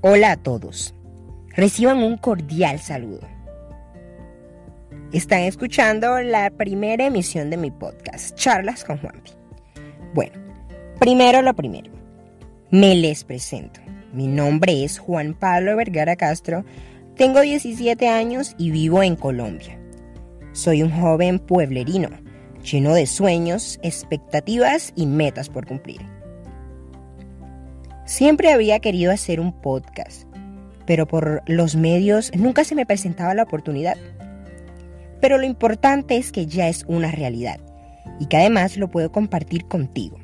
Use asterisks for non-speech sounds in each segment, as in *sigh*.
Hola a todos. Reciban un cordial saludo. Están escuchando la primera emisión de mi podcast, Charlas con Juanpi. Bueno, primero lo primero. Me les presento. Mi nombre es Juan Pablo Vergara Castro, tengo 17 años y vivo en Colombia. Soy un joven pueblerino, lleno de sueños, expectativas y metas por cumplir. Siempre había querido hacer un podcast, pero por los medios nunca se me presentaba la oportunidad. Pero lo importante es que ya es una realidad y que además lo puedo compartir contigo.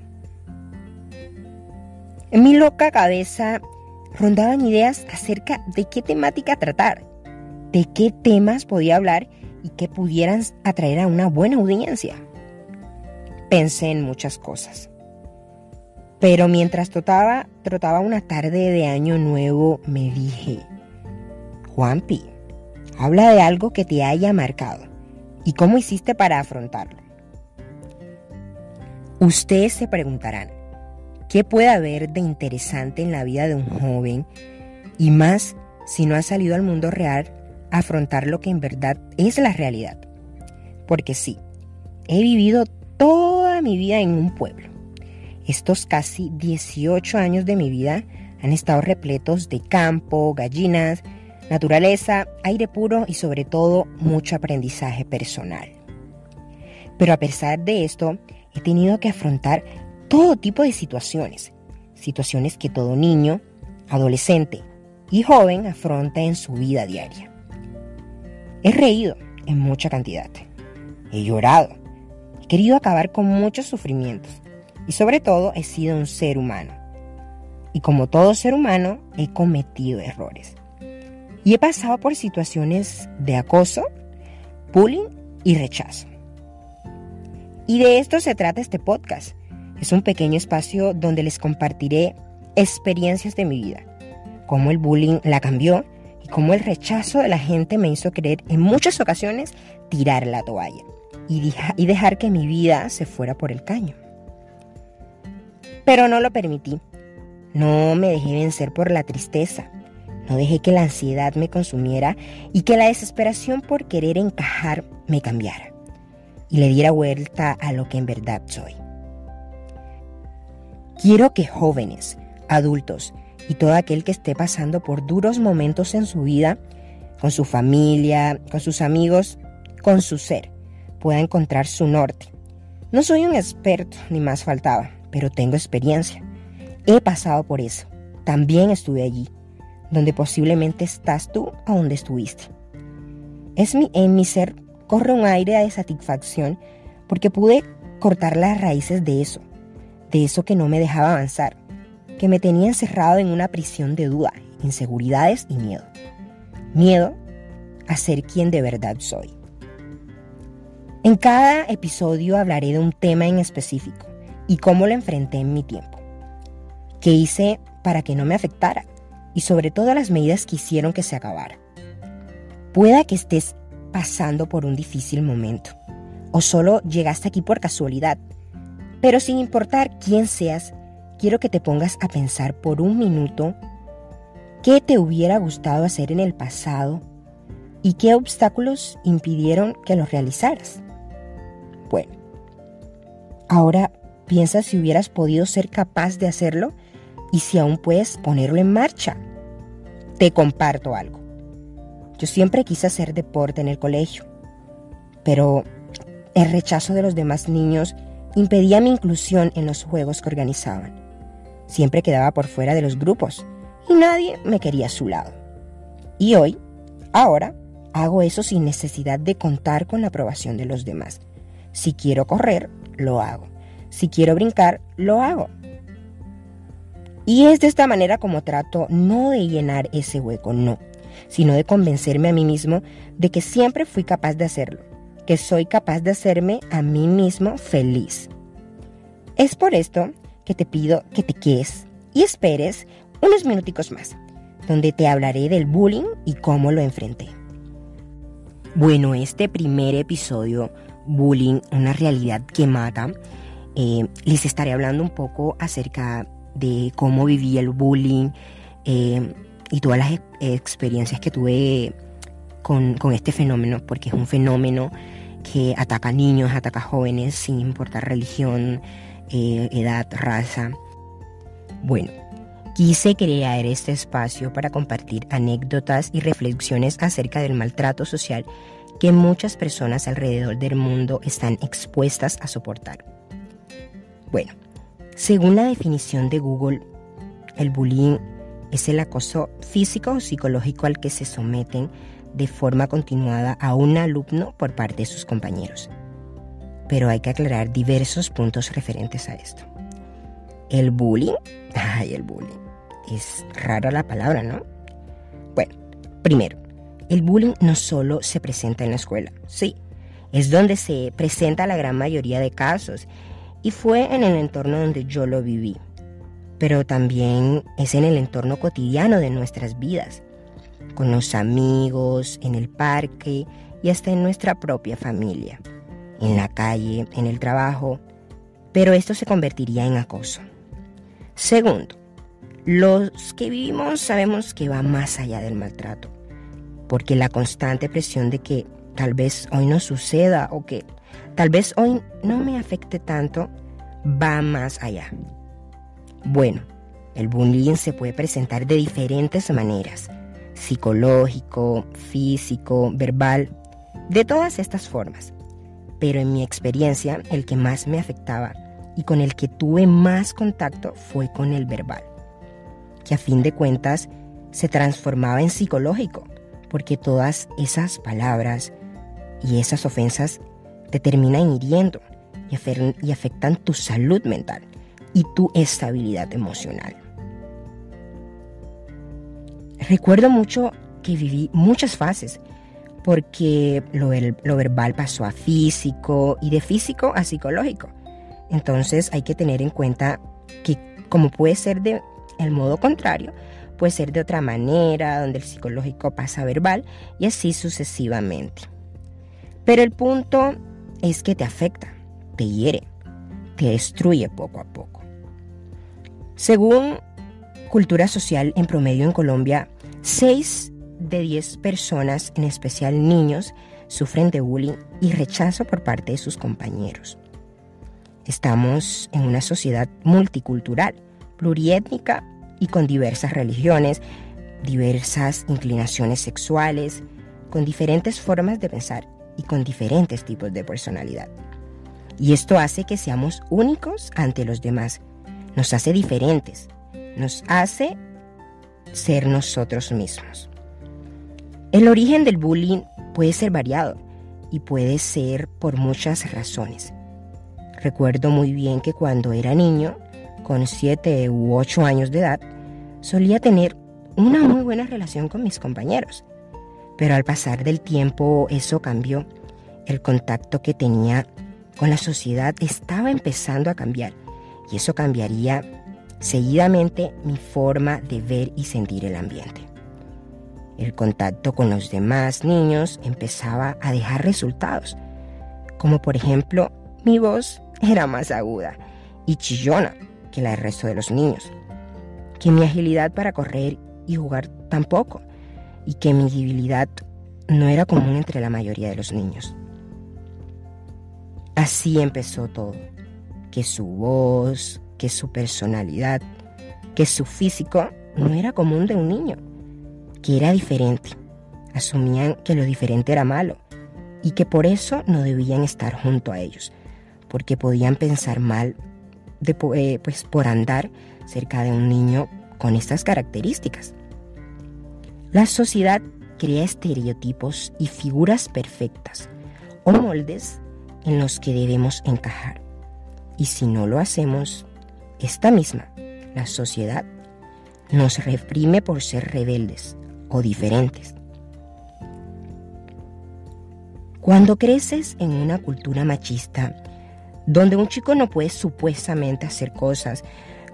En mi loca cabeza rondaban ideas acerca de qué temática tratar, de qué temas podía hablar y que pudieran atraer a una buena audiencia. Pensé en muchas cosas. Pero mientras trotaba, trotaba una tarde de año nuevo, me dije, Juanpi, habla de algo que te haya marcado y cómo hiciste para afrontarlo. Ustedes se preguntarán, ¿qué puede haber de interesante en la vida de un joven y más si no ha salido al mundo real a afrontar lo que en verdad es la realidad? Porque sí, he vivido toda mi vida en un pueblo estos casi 18 años de mi vida han estado repletos de campo, gallinas, naturaleza, aire puro y sobre todo mucho aprendizaje personal. Pero a pesar de esto, he tenido que afrontar todo tipo de situaciones, situaciones que todo niño, adolescente y joven afronta en su vida diaria. He reído en mucha cantidad, he llorado, he querido acabar con muchos sufrimientos, y sobre todo he sido un ser humano. Y como todo ser humano, he cometido errores. Y he pasado por situaciones de acoso, bullying y rechazo. Y de esto se trata este podcast. Es un pequeño espacio donde les compartiré experiencias de mi vida, cómo el bullying la cambió y cómo el rechazo de la gente me hizo querer en muchas ocasiones tirar la toalla y, y dejar que mi vida se fuera por el caño. Pero no lo permití. No me dejé vencer por la tristeza. No dejé que la ansiedad me consumiera y que la desesperación por querer encajar me cambiara y le diera vuelta a lo que en verdad soy. Quiero que jóvenes, adultos y todo aquel que esté pasando por duros momentos en su vida, con su familia, con sus amigos, con su ser, pueda encontrar su norte. No soy un experto, ni más faltaba, pero tengo experiencia. He pasado por eso. También estuve allí, donde posiblemente estás tú a donde estuviste. Es mi, en mi ser corre un aire de satisfacción porque pude cortar las raíces de eso, de eso que no me dejaba avanzar, que me tenía encerrado en una prisión de duda, inseguridades y miedo. Miedo a ser quien de verdad soy. En cada episodio hablaré de un tema en específico y cómo lo enfrenté en mi tiempo. ¿Qué hice para que no me afectara? Y sobre todo las medidas que hicieron que se acabara. Pueda que estés pasando por un difícil momento o solo llegaste aquí por casualidad, pero sin importar quién seas, quiero que te pongas a pensar por un minuto qué te hubiera gustado hacer en el pasado y qué obstáculos impidieron que lo realizaras. Bueno, ahora Piensa si hubieras podido ser capaz de hacerlo y si aún puedes ponerlo en marcha. Te comparto algo. Yo siempre quise hacer deporte en el colegio, pero el rechazo de los demás niños impedía mi inclusión en los juegos que organizaban. Siempre quedaba por fuera de los grupos y nadie me quería a su lado. Y hoy, ahora, hago eso sin necesidad de contar con la aprobación de los demás. Si quiero correr, lo hago. Si quiero brincar, lo hago. Y es de esta manera como trato no de llenar ese hueco, no, sino de convencerme a mí mismo de que siempre fui capaz de hacerlo, que soy capaz de hacerme a mí mismo feliz. Es por esto que te pido que te quedes y esperes unos minuticos más, donde te hablaré del bullying y cómo lo enfrenté. Bueno, este primer episodio, Bullying, una realidad que mata, eh, les estaré hablando un poco acerca de cómo viví el bullying, eh, y todas las experiencias que tuve con, este fenómeno, porque es un fenómeno que ataca a niños, ataca a jóvenes, sin importar religión, eh, edad, raza. Bueno, quise crear este espacio para compartir anécdotas y reflexiones acerca del maltrato social que muchas personas alrededor del mundo están expuestas a soportar. Bueno, según la definición de Google, el bullying es el acoso físico o psicológico al que se someten de forma continuada a un alumno por parte de sus compañeros. Pero hay que aclarar diversos puntos referentes a esto. El bullying, *laughs* ay, el bullying, es rara la palabra, ¿no? Bueno, primero, el bullying no solo se presenta en la escuela, sí, es donde se presenta la gran mayoría de casos y fue en el entorno donde yo lo viví, pero también es en el entorno cotidiano de nuestras vidas, con los amigos, en el parque y hasta en nuestra propia familia, en la calle, en el trabajo, pero esto se convertiría en acoso. Segundo, los que vivimos sabemos que va más allá del maltrato porque la constante presión de que tal vez hoy no suceda o que tal vez hoy no me afecte tanto va más allá. Bueno, el bullying se puede presentar de diferentes maneras, psicológico, físico, verbal, de todas estas formas. Pero en mi experiencia, el que más me afectaba y con el que tuve más contacto fue con el verbal, que a fin de cuentas se transformaba en psicológico porque todas esas palabras y esas ofensas te terminan hiriendo y afectan tu salud mental y tu estabilidad emocional. Recuerdo mucho que viví muchas fases, porque lo, verbal pasó a físico y de físico a psicológico. Entonces hay que tener en cuenta que como puede ser de el modo contrario, puede ser de otra manera, donde el psicológico pasa a verbal y así sucesivamente. Pero el punto es que te afecta, te hiere, te destruye poco a poco. Según Cultura Social, en promedio en Colombia, 6 de 10 personas, en especial niños, sufren de bullying y rechazo por parte de sus compañeros. Estamos en una sociedad multicultural, pluriétnica y con diversas religiones, diversas inclinaciones sexuales, con diferentes formas de pensar y con diferentes tipos de personalidad. Y esto hace que seamos únicos ante los demás, nos hace diferentes, nos hace ser nosotros mismos. El origen del bullying puede ser variado y puede ser por muchas razones. Recuerdo muy bien que cuando era niño con 7 u 8 años de edad, solía tener una muy buena relación con mis compañeros. Pero al pasar del tiempo eso cambió. El contacto que tenía con la sociedad estaba empezando a cambiar y eso cambiaría seguidamente mi forma de ver y sentir el ambiente. El contacto con los demás niños empezaba a dejar resultados, como por ejemplo mi voz era más aguda y chillona que la del resto de los niños, que mi agilidad para correr y jugar tampoco, y que mi debilidad no era común entre la mayoría de los niños. Así empezó todo, que su voz, que su personalidad, que su físico no era común de un niño, que era diferente. Asumían que lo diferente era malo y que por eso no debían estar junto a ellos, porque podían pensar mal eh, pues, por andar cerca de un niño con estas características. La sociedad crea estereotipos y figuras perfectas o moldes en los que debemos encajar. Y si no lo hacemos, esta misma, la sociedad, nos reprime por ser rebeldes o diferentes. Cuando creces en una cultura machista, donde un chico no puede supuestamente hacer cosas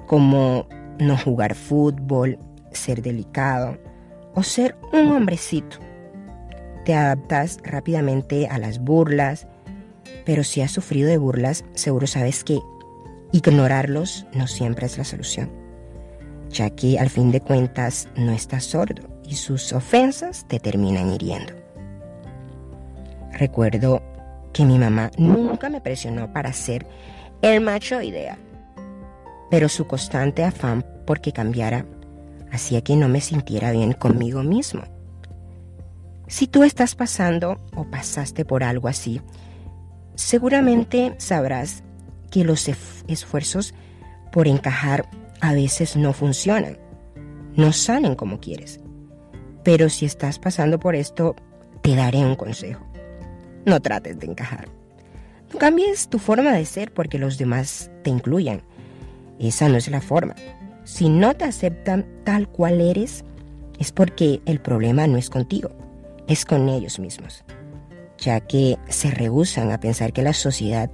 como no jugar fútbol, ser delicado o ser un hombrecito. Te adaptas rápidamente a las burlas, pero si has sufrido de burlas, seguro sabes que ignorarlos no siempre es la solución. ya que al fin de cuentas no estás sordo y sus ofensas te terminan hiriendo. Recuerdo que mi mamá nunca me presionó para ser el macho ideal, pero su constante afán porque cambiara hacía que no me sintiera bien conmigo mismo. Si tú estás pasando o pasaste por algo así, seguramente sabrás que los esfuerzos por encajar a veces no funcionan, no salen como quieres. Pero si estás pasando por esto, te daré un consejo. No trates de encajar. No cambies tu forma de ser porque los demás te incluyan. Esa no es la forma. Si no te aceptan tal cual eres, es porque el problema no es contigo, es con ellos mismos, ya que se rehusan a pensar que la sociedad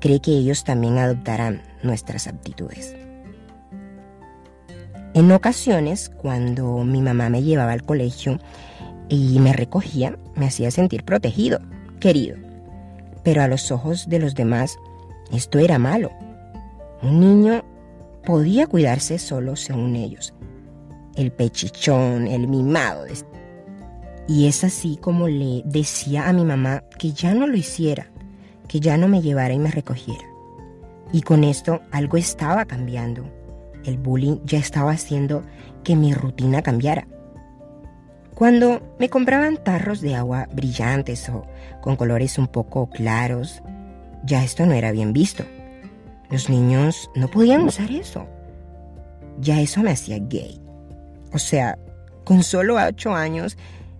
cree que ellos también adoptarán nuestras aptitudes. En ocasiones, cuando mi mamá me llevaba al colegio y me recogía, me hacía sentir protegido, querido. Pero a los ojos de los demás, esto era malo. Un niño podía cuidarse solo según ellos. El pechichón, el mimado. Y es así como le decía a mi mamá que ya no lo hiciera, que ya no me llevara y me recogiera. Y con esto algo estaba cambiando. El bullying ya estaba haciendo que mi rutina cambiara. Cuando me compraban tarros de agua brillantes o con colores un poco claros, ya esto no era bien visto. Los niños no podían usar eso. Ya eso me hacía gay. O sea, con solo ocho años,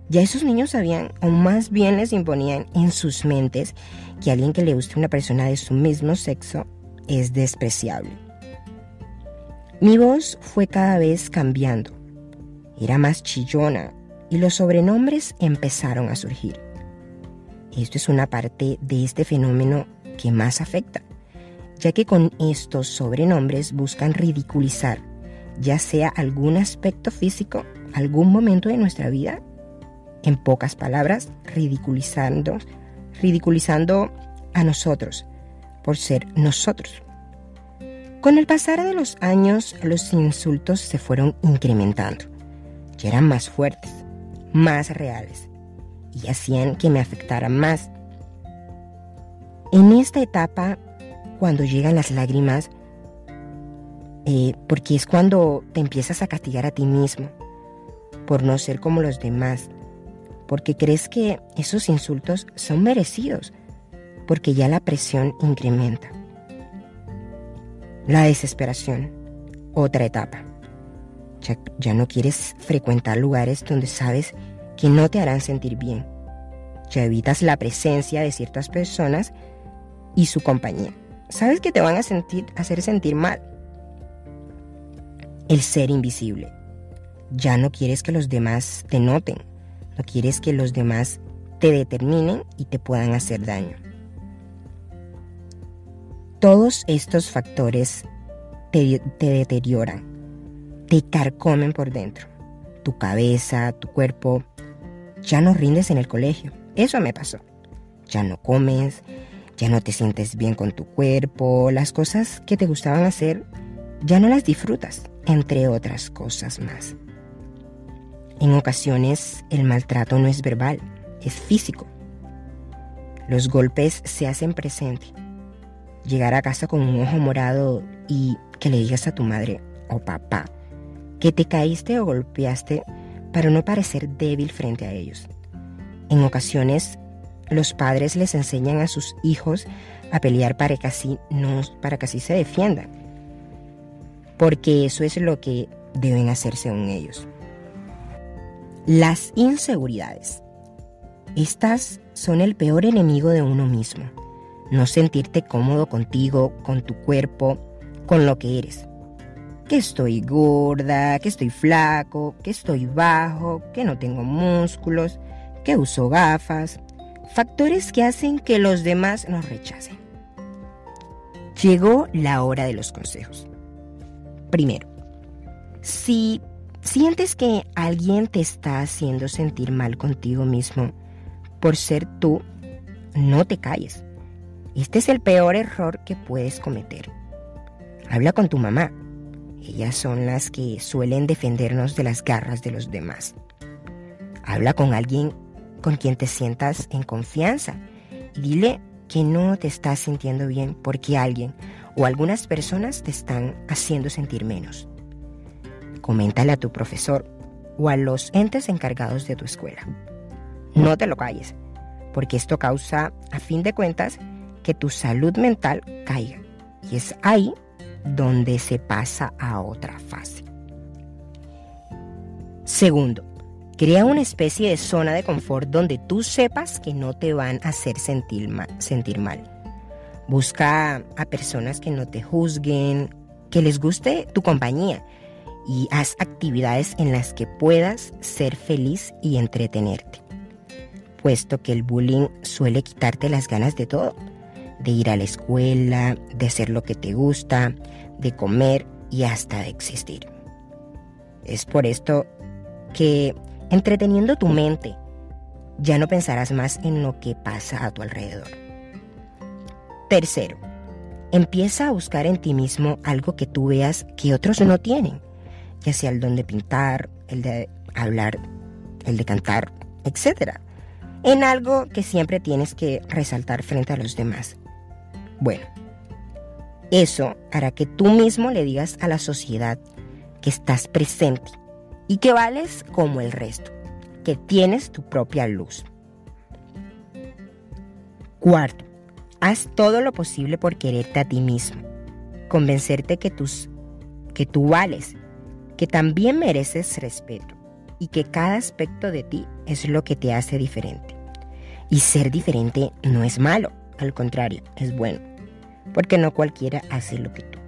ya esos niños sabían, o más bien les imponían en sus mentes, que alguien que le guste a una persona de su mismo sexo es despreciable. Mi voz fue cada vez cambiando. Era más chillona y los sobrenombres empezaron a surgir. Esto es una parte de este fenómeno que más afecta, ya que con estos sobrenombres buscan ridiculizar, ya sea algún aspecto físico, algún momento de nuestra vida, en pocas palabras, ridiculizando, ridiculizando a nosotros por ser nosotros. Con el pasar de los años, los insultos se fueron incrementando. Ya eran más fuertes, más reales, y hacían que me afectara más. En esta etapa, cuando llegan las lágrimas, eh, porque es cuando te empiezas a castigar a ti mismo por no ser como los demás, porque crees que esos insultos son merecidos, porque ya la presión incrementa. La desesperación, otra etapa. Ya, no quieres frecuentar lugares donde sabes que no te harán sentir bien. Ya evitas la presencia de ciertas personas y su compañía. Sabes que te van a hacer sentir mal. El ser invisible. Ya no quieres que los demás te noten. No quieres que los demás te determinen y te puedan hacer daño. Todos estos factores te, deterioran, te carcomen por dentro. Tu cabeza, tu cuerpo, ya no rindes en el colegio. Eso me pasó. Ya no comes, ya no te sientes bien con tu cuerpo, las cosas que te gustaban hacer ya no las disfrutas, entre otras cosas más. En ocasiones el maltrato no es verbal, es físico. Los golpes se hacen presente llegar a casa con un ojo morado y que le digas a tu madre o papá que te caíste o golpeaste para no parecer débil frente a ellos. En ocasiones, los padres les enseñan a sus hijos a pelear para que así, no, para que así se defiendan, porque eso es lo que deben hacer según ellos. Las inseguridades. Estas son el peor enemigo de uno mismo no sentirte cómodo contigo, con tu cuerpo, con lo que eres. Que estoy gorda, que estoy flaco, que estoy bajo, que no tengo músculos, que uso gafas. Factores que hacen que los demás nos rechacen. Llegó la hora de los consejos. Primero, si sientes que alguien te está haciendo sentir mal contigo mismo por ser tú, no te calles. Este es el peor error que puedes cometer. Habla con tu mamá. Ellas son las que suelen defendernos de las garras de los demás. Habla con alguien con quien te sientas en confianza y dile que no te estás sintiendo bien porque alguien o algunas personas te están haciendo sentir menos. Coméntale a tu profesor o a los entes encargados de tu escuela. No te lo calles, porque esto causa, a fin de cuentas, que tu salud mental caiga. Y es ahí donde se pasa a otra fase. Segundo, crea una especie de zona de confort donde tú sepas que no te van a hacer sentir mal. Busca a personas que no te juzguen, que les guste tu compañía y haz actividades en las que puedas ser feliz y entretenerte. Puesto que el bullying suele quitarte las ganas de todo, de ir a la escuela, de hacer lo que te gusta, de comer y hasta de existir. Es por esto que, entreteniendo tu mente, ya no pensarás más en lo que pasa a tu alrededor. Tercero, empieza a buscar en ti mismo algo que tú veas que otros no tienen, ya sea el don de pintar, el de hablar, el de cantar, etc. En algo que siempre tienes que resaltar frente a los demás. Bueno, eso hará que tú mismo le digas a la sociedad que estás presente y que vales como el resto, que tienes tu propia luz. Cuarto, Haz todo lo posible por quererte a ti mismo, convencerte que, tus, que tú vales, que también mereces respeto y que cada aspecto de ti es lo que te hace diferente. Y ser diferente no es malo, al contrario, es bueno, porque no cualquiera hace lo que tú.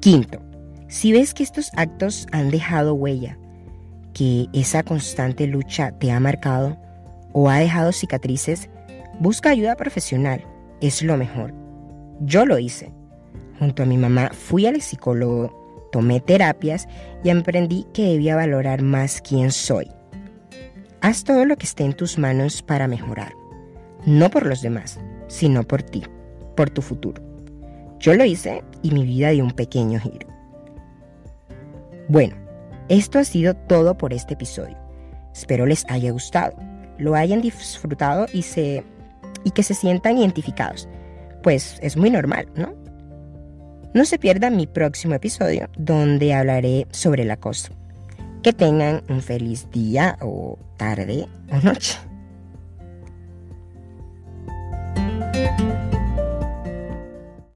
Quinto, si ves que estos actos han dejado huella, que esa constante lucha te ha marcado o ha dejado cicatrices, Busca ayuda profesional, es lo mejor. Yo lo hice. Junto a mi mamá fui al psicólogo, tomé terapias y aprendí que debía valorar más quién soy. Haz todo lo que esté en tus manos para mejorar, no por los demás, sino por ti, por tu futuro. Yo lo hice y mi vida dio un pequeño giro. Bueno, esto ha sido todo por este episodio. Espero les haya gustado, lo hayan disfrutado y se y que se sientan identificados. Pues es muy normal, ¿no? No se pierdan mi próximo episodio donde hablaré sobre el acoso. Que tengan un feliz día o tarde o noche.